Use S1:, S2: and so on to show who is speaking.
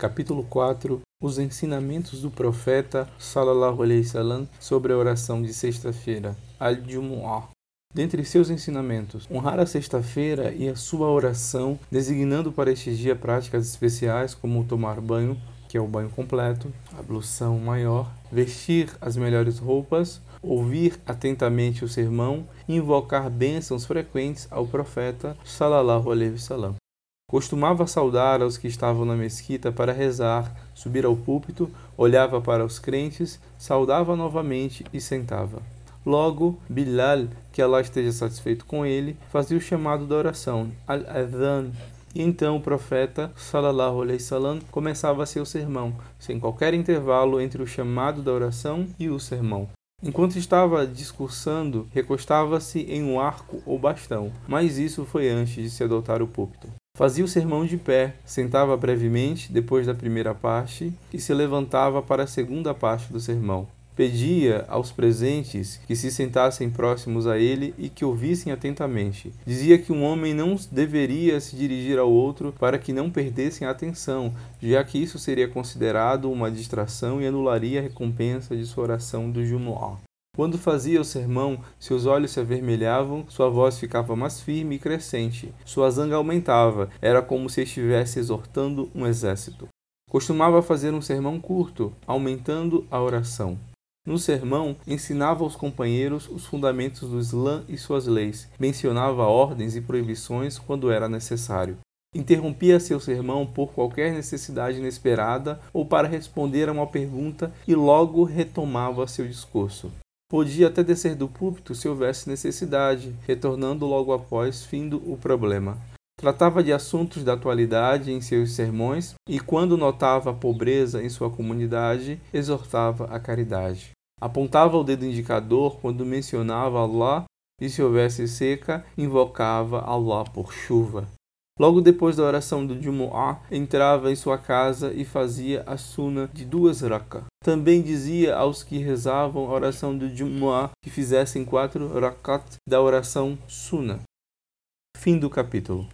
S1: Capítulo 4 Os ensinamentos do profeta Sallallahu Alaihi Wasallam sobre a oração de sexta-feira, Al-Jumu'ah. Dentre seus ensinamentos, honrar a sexta-feira e a sua oração, designando para este dia práticas especiais como tomar banho, que é o banho completo, ablução maior, vestir as melhores roupas, ouvir atentamente o sermão invocar bênçãos frequentes ao profeta Sallallahu Alaihi Wasallam. Costumava saudar aos que estavam na mesquita para rezar, subir ao púlpito, olhava para os crentes, saudava novamente e sentava. Logo, Bilal, que Allah esteja satisfeito com ele, fazia o chamado da oração, Al-Adhan, e então o profeta, salallahu alaihi salam, começava seu sermão, sem qualquer intervalo entre o chamado da oração e o sermão. Enquanto estava discursando, recostava-se em um arco ou bastão, mas isso foi antes de se adotar o púlpito. Fazia o sermão de pé, sentava brevemente depois da primeira parte e se levantava para a segunda parte do sermão. Pedia aos presentes que se sentassem próximos a ele e que ouvissem atentamente. Dizia que um homem não deveria se dirigir ao outro para que não perdessem a atenção, já que isso seria considerado uma distração e anularia a recompensa de sua oração do Jumu'ah. Quando fazia o sermão, seus olhos se avermelhavam, sua voz ficava mais firme e crescente, sua zanga aumentava, era como se estivesse exortando um exército. Costumava fazer um sermão curto, aumentando a oração. No sermão, ensinava aos companheiros os fundamentos do Islã e suas leis, mencionava ordens e proibições quando era necessário. Interrompia seu sermão por qualquer necessidade inesperada ou para responder a uma pergunta e logo retomava seu discurso. Podia até descer do púlpito se houvesse necessidade, retornando logo após findo o problema. Tratava de assuntos da atualidade em seus sermões e, quando notava a pobreza em sua comunidade, exortava a caridade. Apontava o dedo indicador quando mencionava Allah e, se houvesse seca, invocava Allah por chuva. Logo depois da oração do Jumu'ah, entrava em sua casa e fazia a suna de duas rak'ah. Também dizia aos que rezavam a oração do Jumu'ah que fizessem quatro rakat da oração suna. Fim do capítulo.